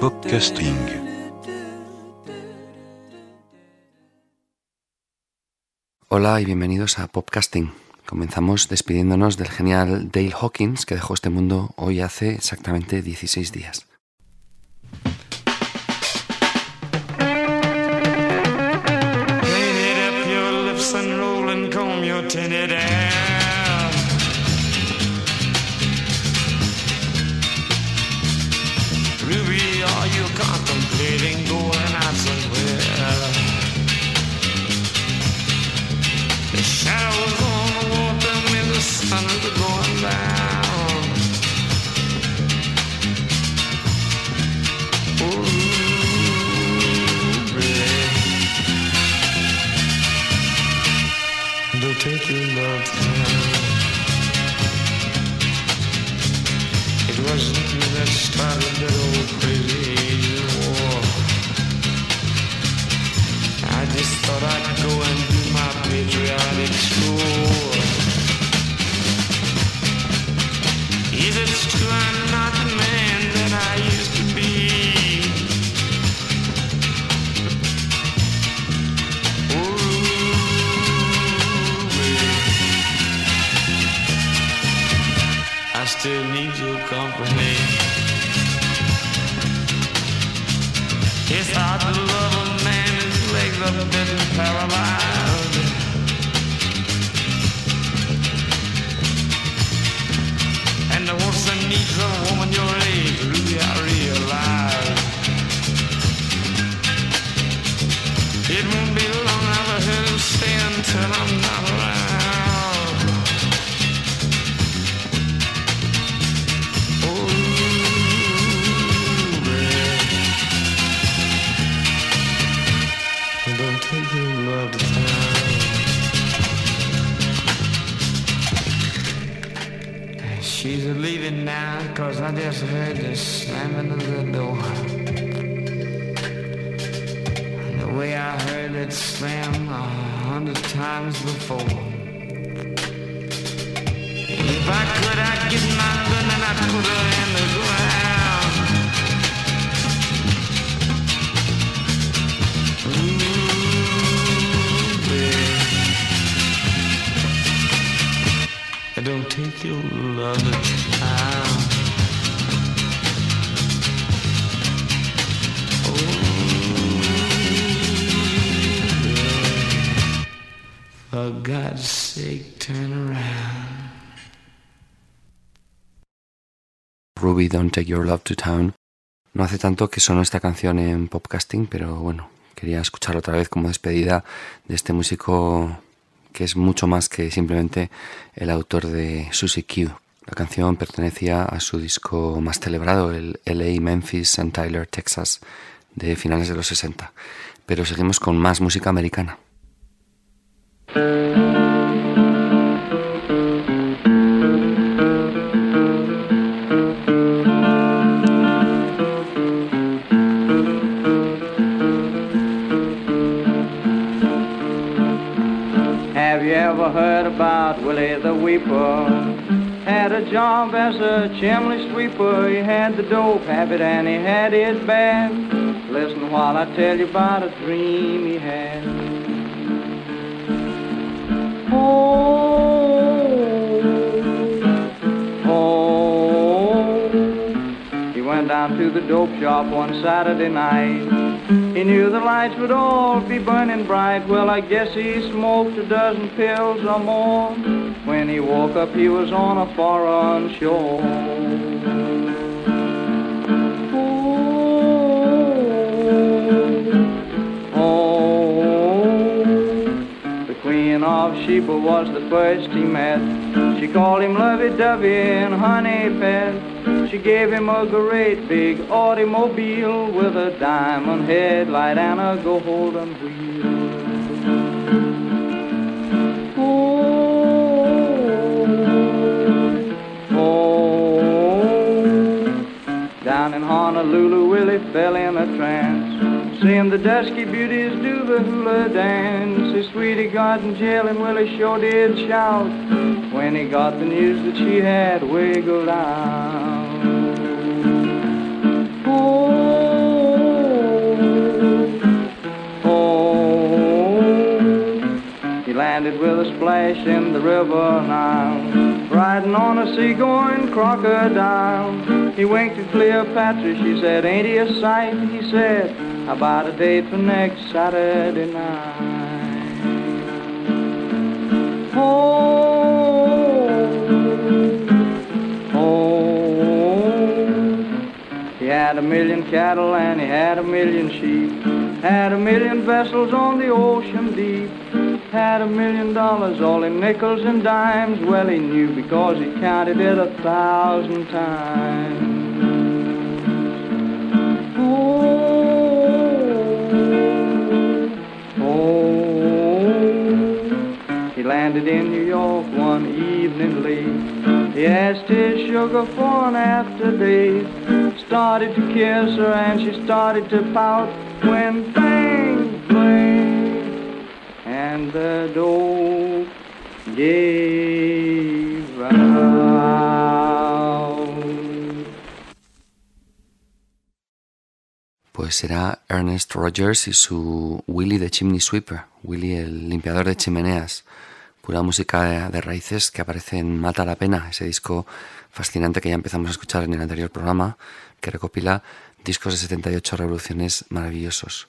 Podcasting. Hola y bienvenidos a Popcasting. Comenzamos despidiéndonos del genial Dale Hawkins que dejó este mundo hoy hace exactamente 16 días. Leaving cause I just heard the slamming of the door. The way I heard it slam a hundred times before. If I could, I'd get my gun and I'd put her in the ground. Oh. Ruby Don't Take Your Love to Town. No hace tanto que sonó esta canción en Popcasting, pero bueno, quería escucharla otra vez como despedida de este músico que es mucho más que simplemente el autor de Susie Q. La canción pertenecía a su disco más celebrado, el LA Memphis and Tyler, Texas, de finales de los 60. Pero seguimos con más música americana. Weeper? Had a job as a chimney sweeper. He had the dope habit and he had it bad. Listen while I tell you about a dream he had. Oh, oh. He went down to the dope shop one Saturday night. He knew the lights would all be burning bright. Well, I guess he smoked a dozen pills or more. When he woke up, he was on a foreign shore. Oh oh, the Queen of Sheba was the first he met. She called him lovey-dovey and honey pet. She gave him a great big automobile with a diamond headlight and a golden wheel. Honolulu, Willie fell in a trance, seeing the dusky beauties do the hula dance. His sweetie got in jail, and Willie sure did shout when he got the news that she had wiggled out. Oh, oh, he landed with a splash in the river now, riding on a seagoing crocodile. He winked at Cleopatra, she said, ain't he a sight? He said, how about a date for next Saturday night? Oh, oh, oh, he had a million cattle and he had a million sheep. Had a million vessels on the ocean deep. Had a million dollars all in nickels and dimes. Well, he knew because he counted it a thousand times. Landed in New York one evening late. He asked his sugar for an after date. Started to kiss her and she started to pout when bang, bang, and the door gave out. Pues será Ernest Rogers y su Willy the Chimney Sweeper, Willy el limpiador de chimeneas, pura música de raíces que aparece en Mata la Pena, ese disco fascinante que ya empezamos a escuchar en el anterior programa, que recopila discos de 78 revoluciones maravillosos.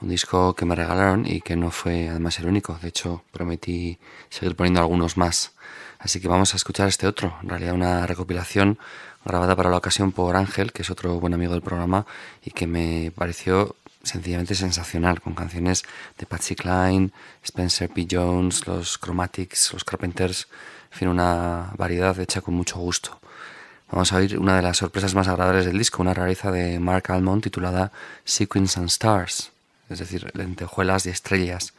Un disco que me regalaron y que no fue además el único, de hecho prometí seguir poniendo algunos más. Así que vamos a escuchar este otro, en realidad una recopilación grabada para la ocasión por Ángel, que es otro buen amigo del programa y que me pareció sencillamente sensacional, con canciones de Patsy Cline, Spencer P. Jones, los Chromatics, los Carpenters, en fin, una variedad hecha con mucho gusto. Vamos a oír una de las sorpresas más agradables del disco, una rareza de Mark Almond titulada Sequins and Stars, es decir, lentejuelas y estrellas,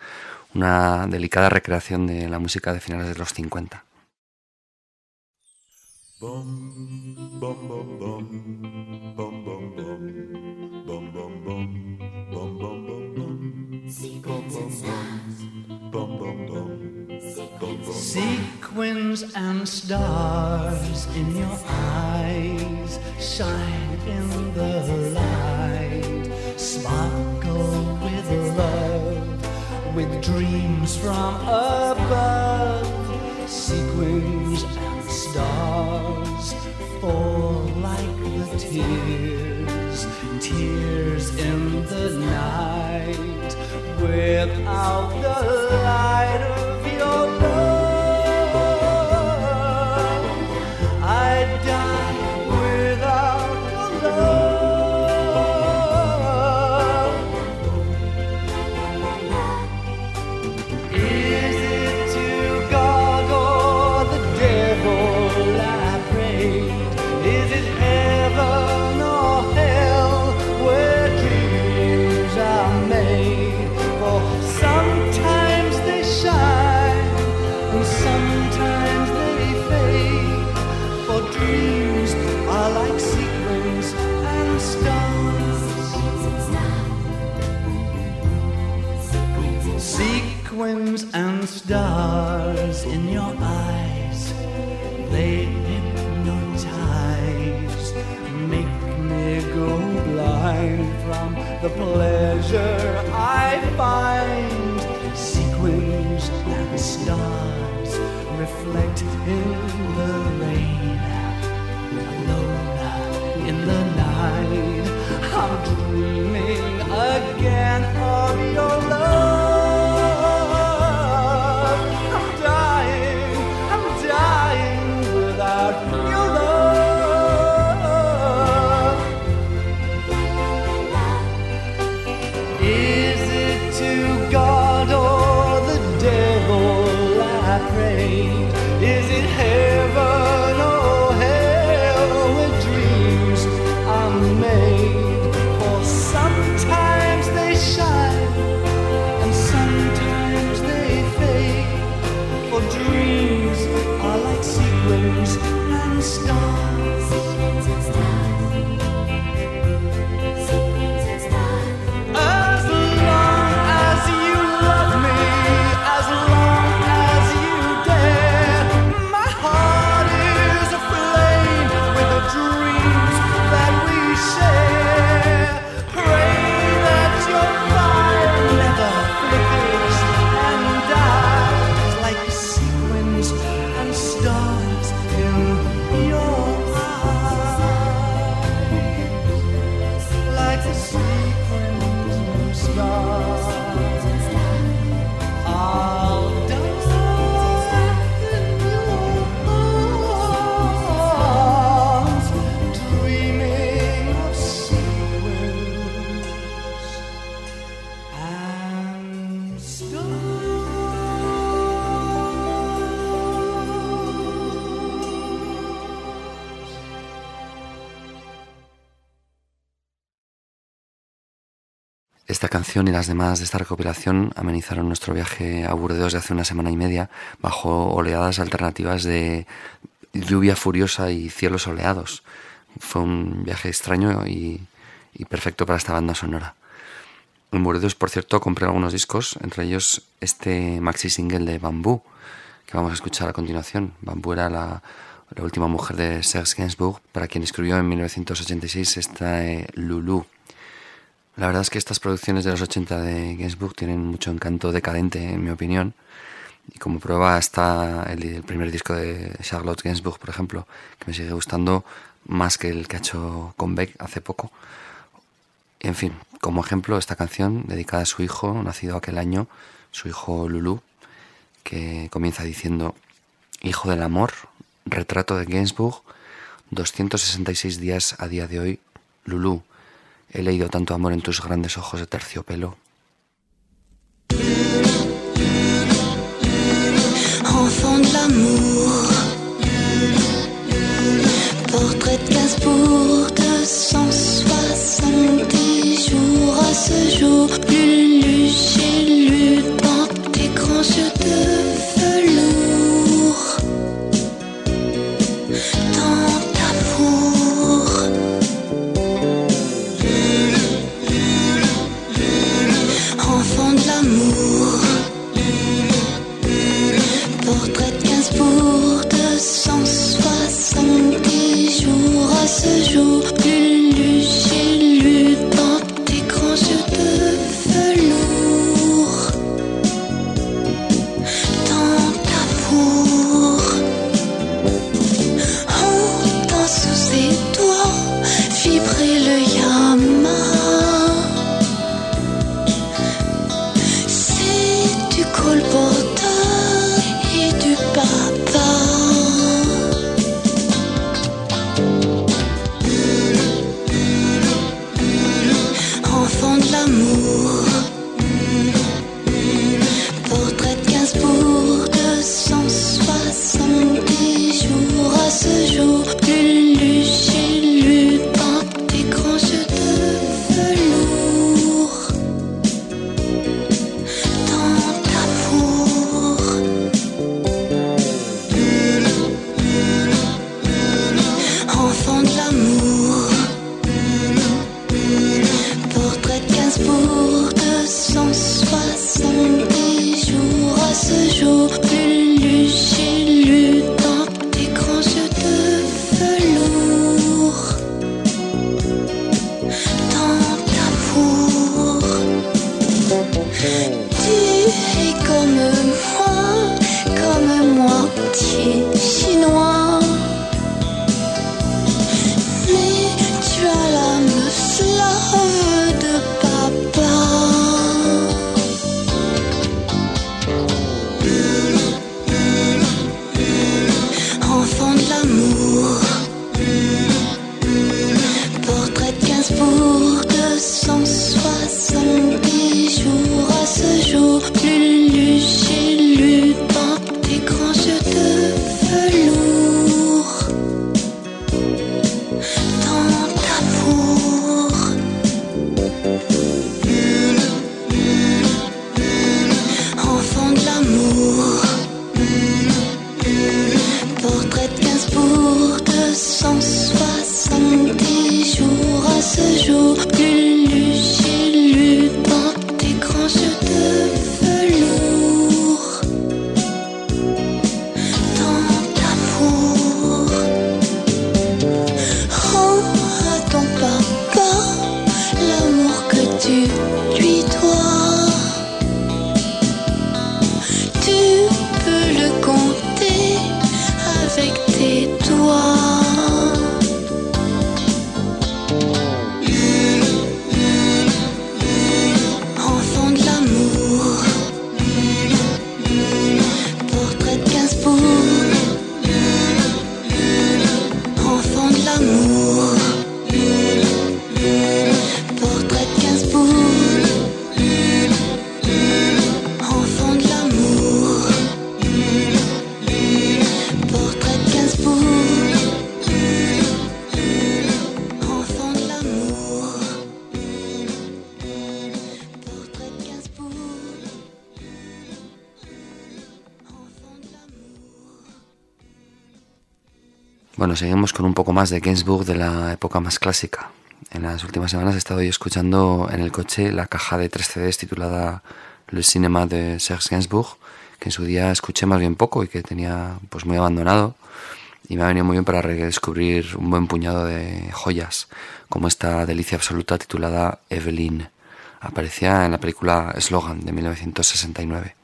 una delicada recreación de la música de finales de los 50. Sequins and stars in your eyes shine in the light, sparkle with love, with dreams from above. Sequins and stars fall like the tears, tears in the night, without the light stars in your eyes, they hypnotize, make me go blind from the pleasure Esta canción y las demás de esta recopilación amenizaron nuestro viaje a Burdeos de hace una semana y media bajo oleadas alternativas de lluvia furiosa y cielos soleados. Fue un viaje extraño y, y perfecto para esta banda sonora. En Burdeos, por cierto, compré algunos discos, entre ellos este maxi single de Bambú, que vamos a escuchar a continuación. Bambú era la, la última mujer de Serge Gainsbourg, para quien escribió en 1986 esta eh, Lulu. La verdad es que estas producciones de los 80 de Gainsbourg tienen mucho encanto decadente, en mi opinión. Y como prueba está el, el primer disco de Charlotte Gainsbourg, por ejemplo, que me sigue gustando más que el que ha hecho con Beck hace poco. En fin, como ejemplo, esta canción dedicada a su hijo, nacido aquel año, su hijo Lulu, que comienza diciendo, Hijo del amor, retrato de Gainsbourg, 266 días a día de hoy, Lulu, he leído tanto amor en tus grandes ojos de terciopelo. pour 260. Seguimos con un poco más de Gainsbourg de la época más clásica. En las últimas semanas he estado yo escuchando en el coche la caja de tres CDs titulada Le Cinéma de Serge Gainsbourg, que en su día escuché más bien poco y que tenía pues muy abandonado y me ha venido muy bien para redescubrir un buen puñado de joyas, como esta delicia absoluta titulada Evelyn. Aparecía en la película Slogan de 1969.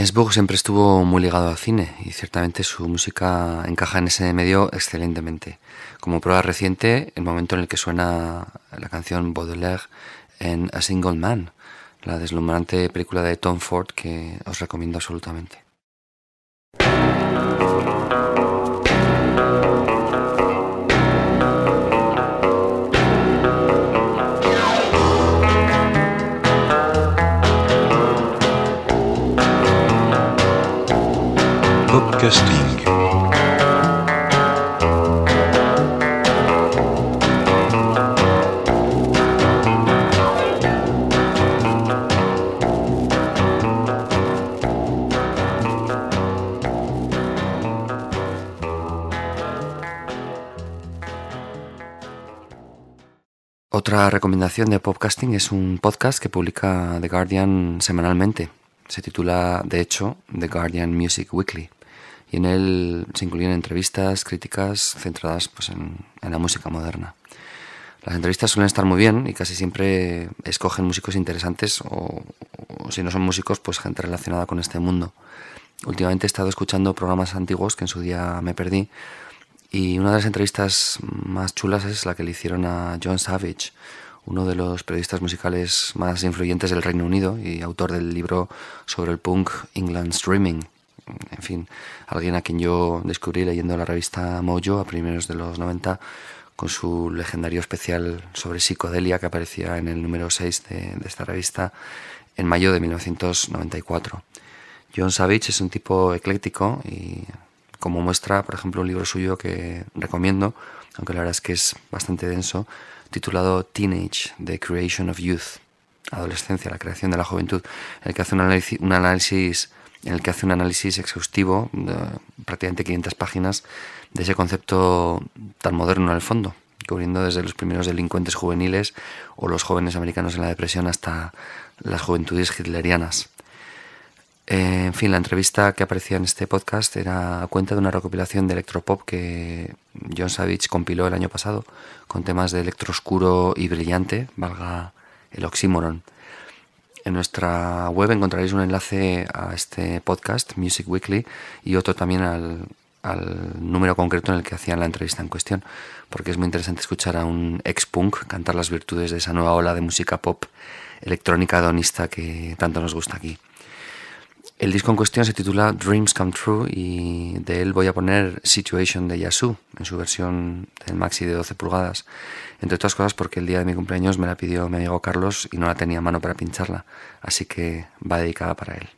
Gainsbourg siempre estuvo muy ligado al cine y ciertamente su música encaja en ese medio excelentemente. Como prueba reciente, el momento en el que suena la canción Baudelaire en A Single Man, la deslumbrante película de Tom Ford que os recomiendo absolutamente. Otra recomendación de podcasting es un podcast que publica The Guardian semanalmente. Se titula, de hecho, The Guardian Music Weekly. Y en él se incluyen entrevistas, críticas centradas pues, en, la música moderna. Las entrevistas suelen estar muy bien y casi siempre escogen músicos interesantes o, o, si no son músicos, pues gente relacionada con este mundo. Últimamente he estado escuchando programas antiguos que en su día me perdí y una de las entrevistas más chulas es la que le hicieron a John Savage, uno de los periodistas musicales más influyentes del Reino Unido y autor del libro sobre el punk England Streaming. En fin, alguien a quien yo descubrí leyendo la revista Mojo a primeros de los 90 con su legendario especial sobre psicodelia que aparecía en el número 6 de, esta revista en mayo de 1994. John Savage es un tipo ecléctico y como muestra, por ejemplo, un libro suyo que recomiendo, aunque la verdad es que es bastante denso, titulado Teenage, The Creation of Youth, Adolescencia, la creación de la juventud, en el que hace un análisis en el que hace un análisis exhaustivo, prácticamente 500 páginas, de ese concepto tan moderno en el fondo, cubriendo desde los primeros delincuentes juveniles o los jóvenes americanos en la depresión hasta las juventudes hitlerianas. Eh, en fin, la entrevista que aparecía en este podcast era a cuenta de una recopilación de electropop que John Savage compiló el año pasado con temas de electro oscuro y brillante, valga el oxímoron. En nuestra web encontraréis un enlace a este podcast, Music Weekly, y otro también al, número concreto en el que hacían la entrevista en cuestión, porque es muy interesante escuchar a un ex-punk cantar las virtudes de esa nueva ola de música pop electrónica hedonista que tanto nos gusta aquí. El disco en cuestión se titula Dreams Come True y de él voy a poner Situation de Yasu en su versión del maxi de 12 pulgadas, entre otras cosas porque el día de mi cumpleaños me la pidió mi amigo Carlos y no la tenía mano para pincharla, así que va dedicada para él.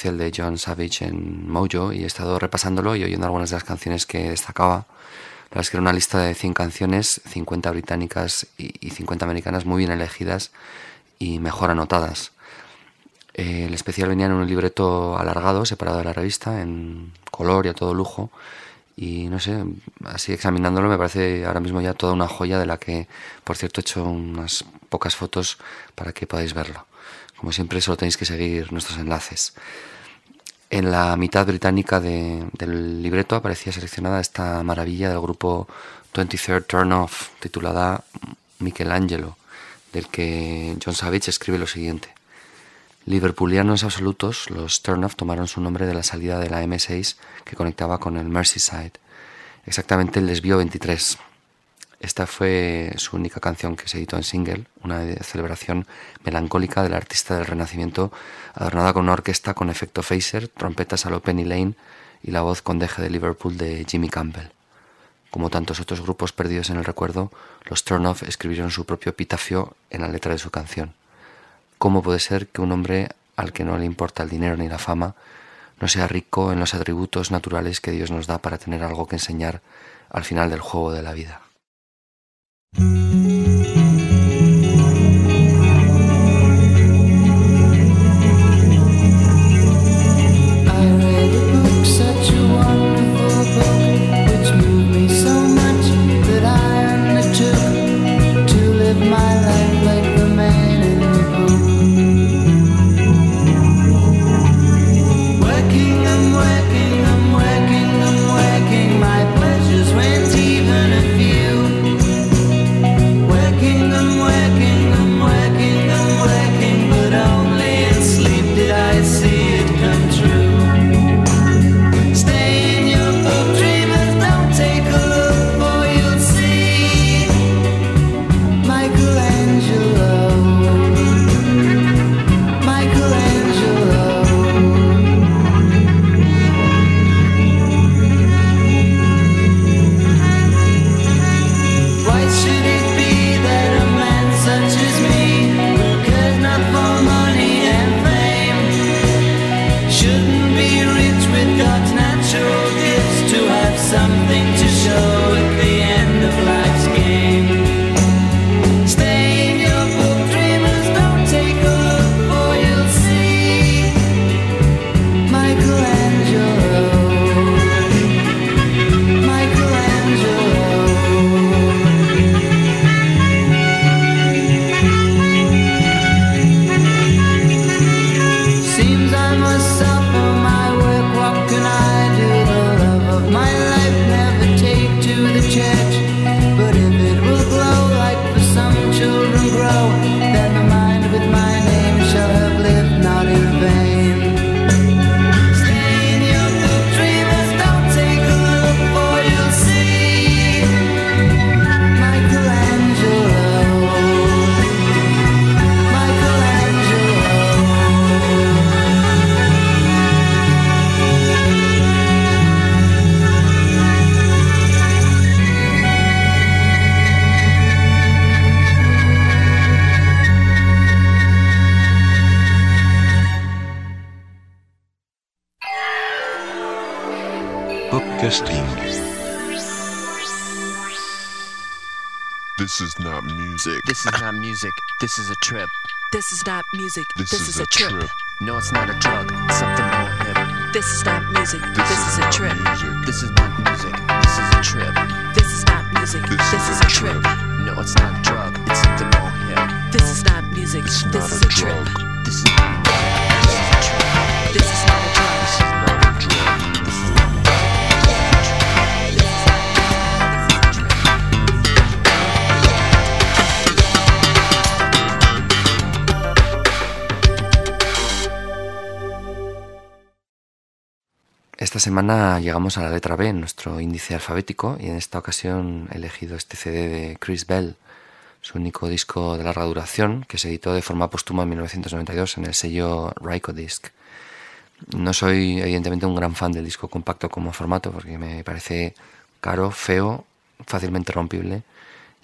Especial de John Savage en Mojo y he estado repasándolo y oyendo algunas de las canciones que destacaba. La verdad es que era una lista de 100 canciones, 50 británicas y y 50 americanas muy bien elegidas y mejor anotadas. El especial venía en un libreto alargado, separado de la revista, en color y a todo lujo. Y no sé, así examinándolo me parece ahora mismo ya toda una joya de la que, por cierto, he hecho unas pocas fotos para que podáis verlo. Como siempre, solo tenéis que seguir nuestros enlaces. En la mitad británica de- del libreto aparecía seleccionada esta maravilla del grupo 23rd Turn Off, titulada Michelangelo, del que John Savage escribe lo siguiente. Liverpoolianos absolutos, los Turnoff tomaron su nombre de la salida de la M6 que conectaba con el Merseyside, exactamente el desvío 23. Esta fue su única canción que se editó en single, una celebración melancólica del artista del Renacimiento, adornada con una orquesta con efecto phaser, trompetas a lo Penny Lane y la voz con deje de Liverpool de Jimmy Campbell. Como tantos otros grupos perdidos en el recuerdo, los Turnoff escribieron su propio epitafio en la letra de su canción. ¿Cómo puede ser que un hombre al que no le importa el dinero ni la fama no sea rico en los atributos naturales que Dios nos da para tener algo que enseñar al final del juego de la vida? I This is a trip. This is not music. This This, is is, a a trip. trip. No, it's not a drug. It's something more hip. This is not music. This This, is is, a not trip. music. This is not music. This is a trip. This is not music. This This, is is, a a trip. No, it's not a drug. It's something more hip. This is not music. It's This not is a a trip. This is Esta semana llegamos a la letra B en nuestro índice alfabético y en esta ocasión he elegido este CD de Chris Bell, su único disco de larga duración que se editó de forma póstuma en 1992 en el sello Rykodisc. No soy evidentemente un gran fan del disco compacto como formato porque me parece caro, feo, fácilmente rompible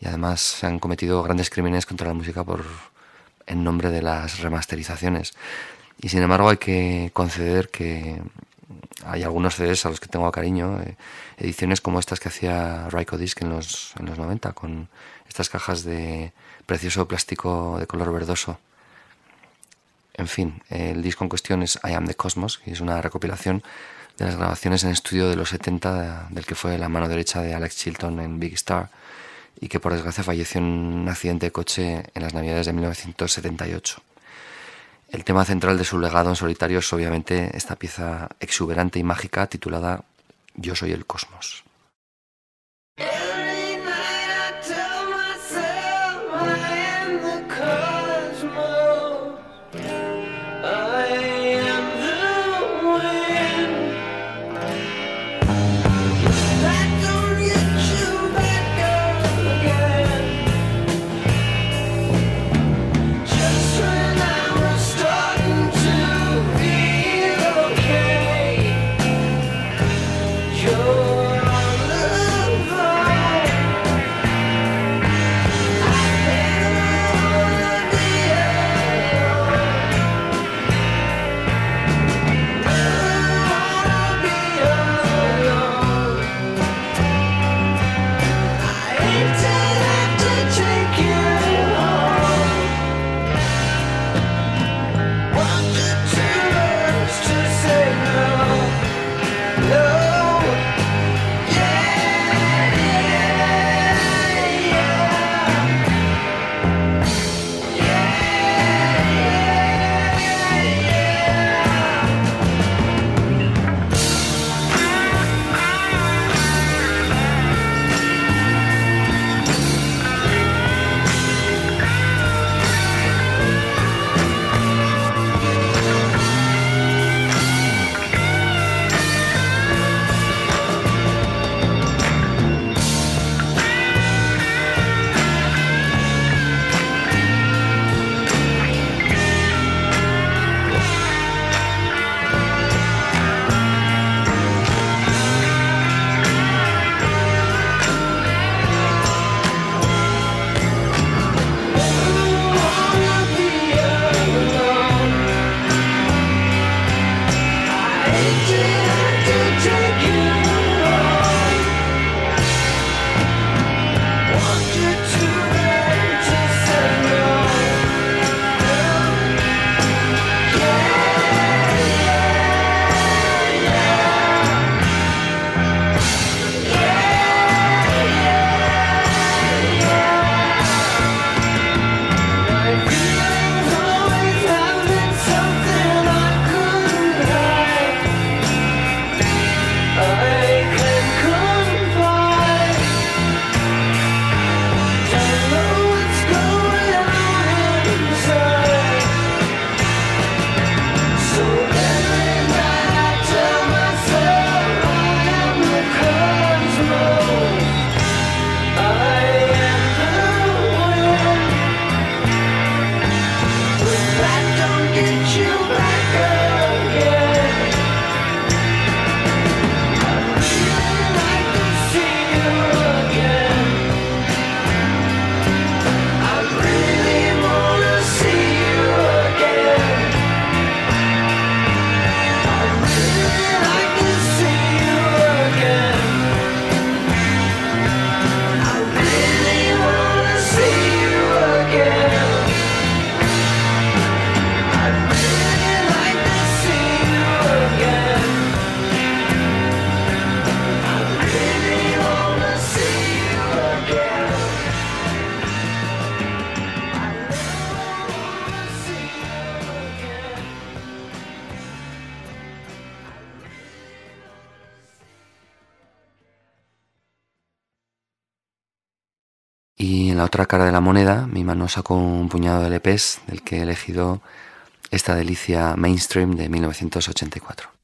y además se han cometido grandes crímenes contra la música por en nombre de las remasterizaciones. Y sin embargo hay que conceder que hay algunos CDs a los que tengo cariño, eh, ediciones como estas que hacía Ryko Disc en los, en los 90, con estas cajas de precioso plástico de color verdoso. En fin, el disco en cuestión es I Am the Cosmos, y es una recopilación de las grabaciones en estudio de los 70 del que fue la mano derecha de Alex Chilton en Big Star y que por desgracia falleció en un accidente de coche en las navidades de 1978. El tema central de su legado en solitario es obviamente esta pieza exuberante y mágica titulada Yo soy el cosmos. Otra cara de la moneda, mi mano sacó un puñado de LPs del que he elegido esta delicia mainstream de 1984.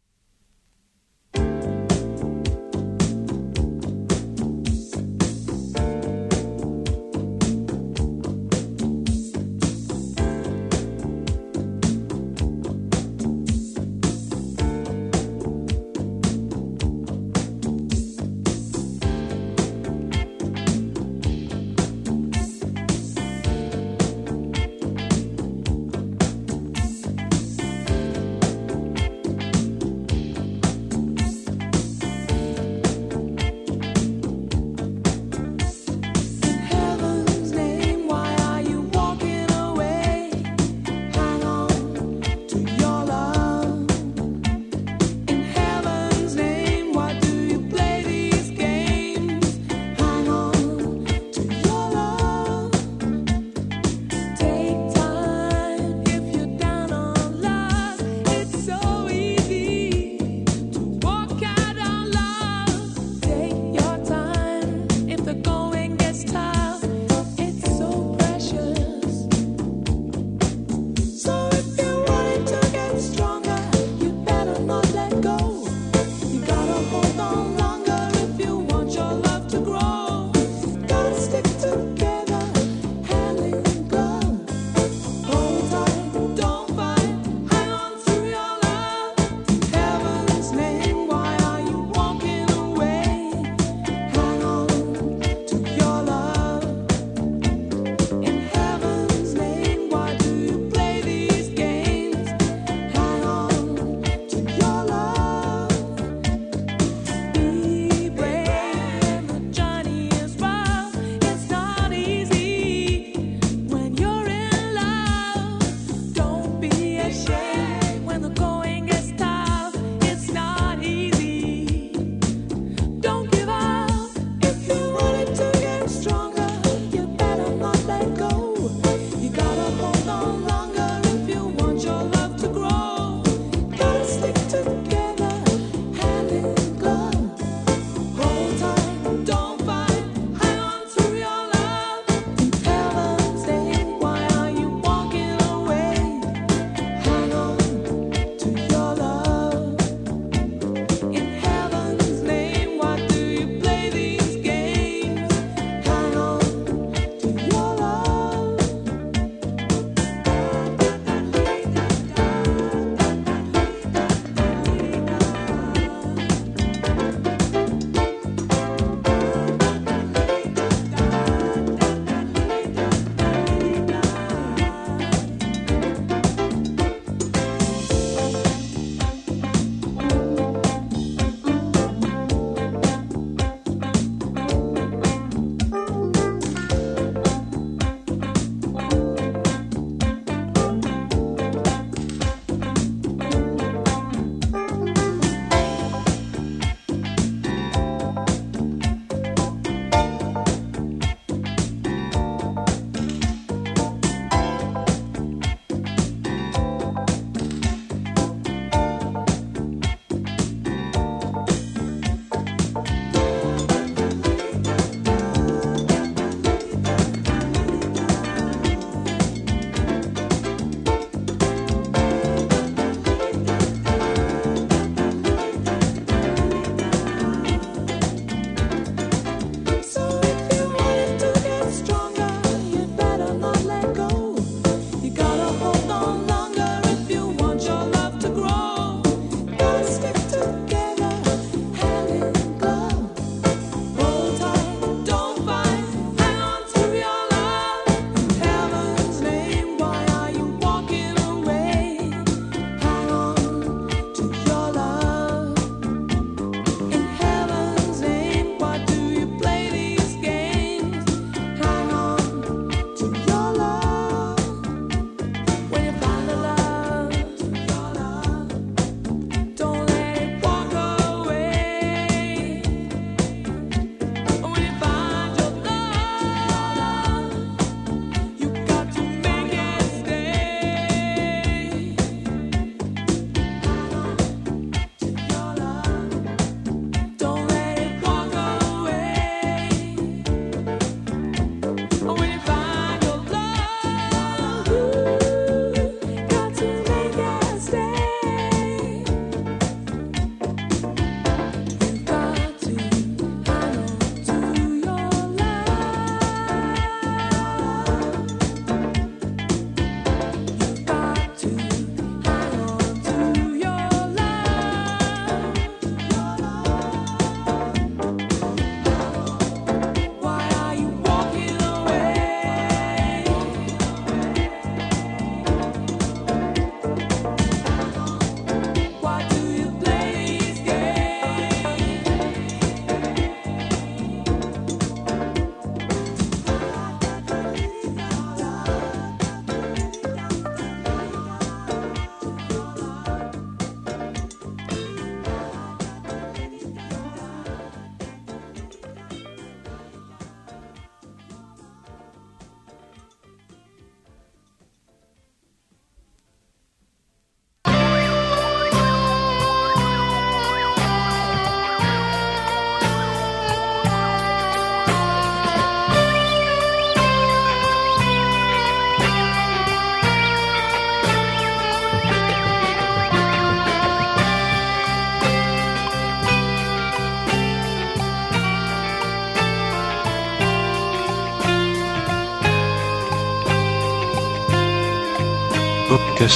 Vamos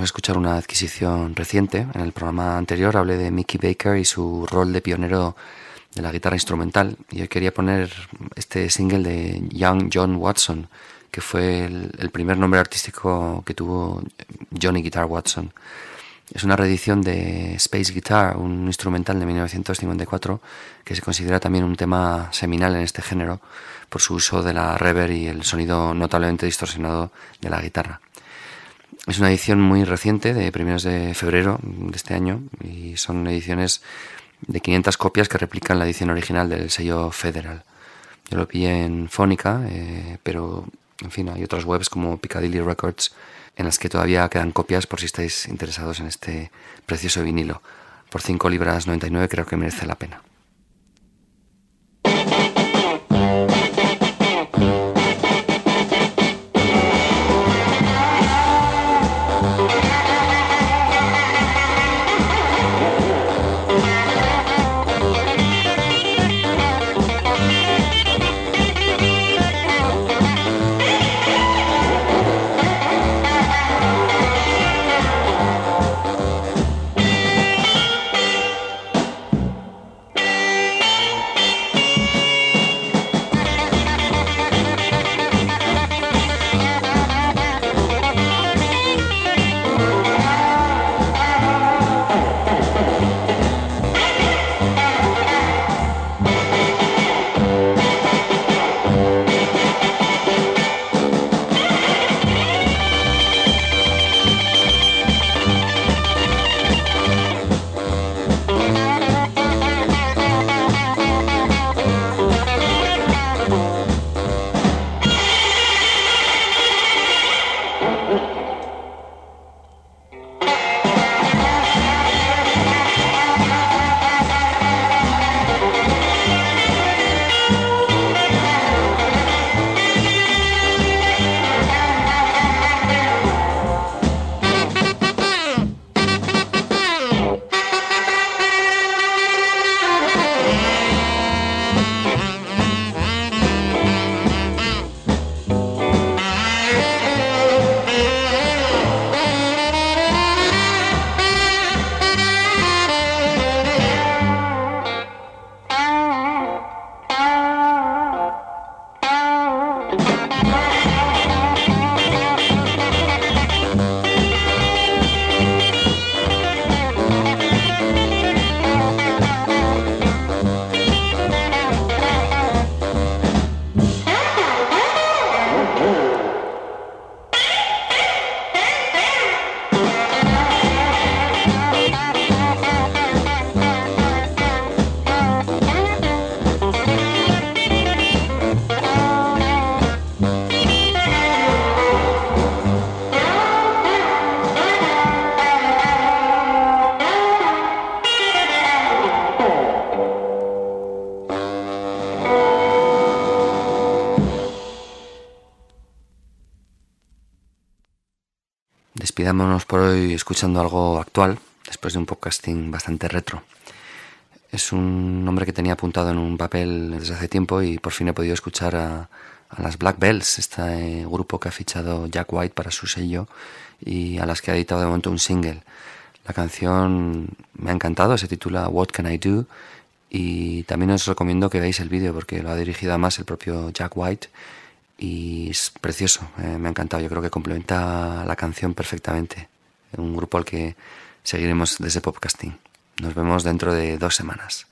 a escuchar una adquisición reciente. En el programa anterior hablé de Mickey Baker y su rol de pionero de la guitarra instrumental. Y hoy quería poner este single de Young John Watson, que fue el, primer nombre artístico que tuvo Johnny Guitar Watson. Es una reedición de Space Guitar, un instrumental de 1954 que se considera también un tema seminal en este género por su uso de la reverb y el sonido notablemente distorsionado de la guitarra. Es una edición muy reciente, de primeros de febrero de este año, y son ediciones de 500 copias que replican la edición original del sello Federal. Yo lo pillé en Fónica, eh, pero en fin, hay otras webs como Piccadilly Records en las que todavía quedan copias por si estáis interesados en este precioso vinilo. Por 5 libras 99 creo que merece la pena. Despidámonos por hoy escuchando algo actual, después de un podcasting bastante retro. Es un nombre que tenía apuntado en un papel desde hace tiempo y por fin he podido escuchar a, a las Black Bells, este grupo que ha fichado Jack White para su sello y a las que ha editado de momento un single. La canción me ha encantado, se titula What Can I Do y también os recomiendo que veáis el vídeo porque lo ha dirigido además el propio Jack White y es precioso, eh, me ha encantado, yo creo que complementa la canción perfectamente. Un grupo al que seguiremos desde Popcasting. Nos vemos dentro de dos semanas.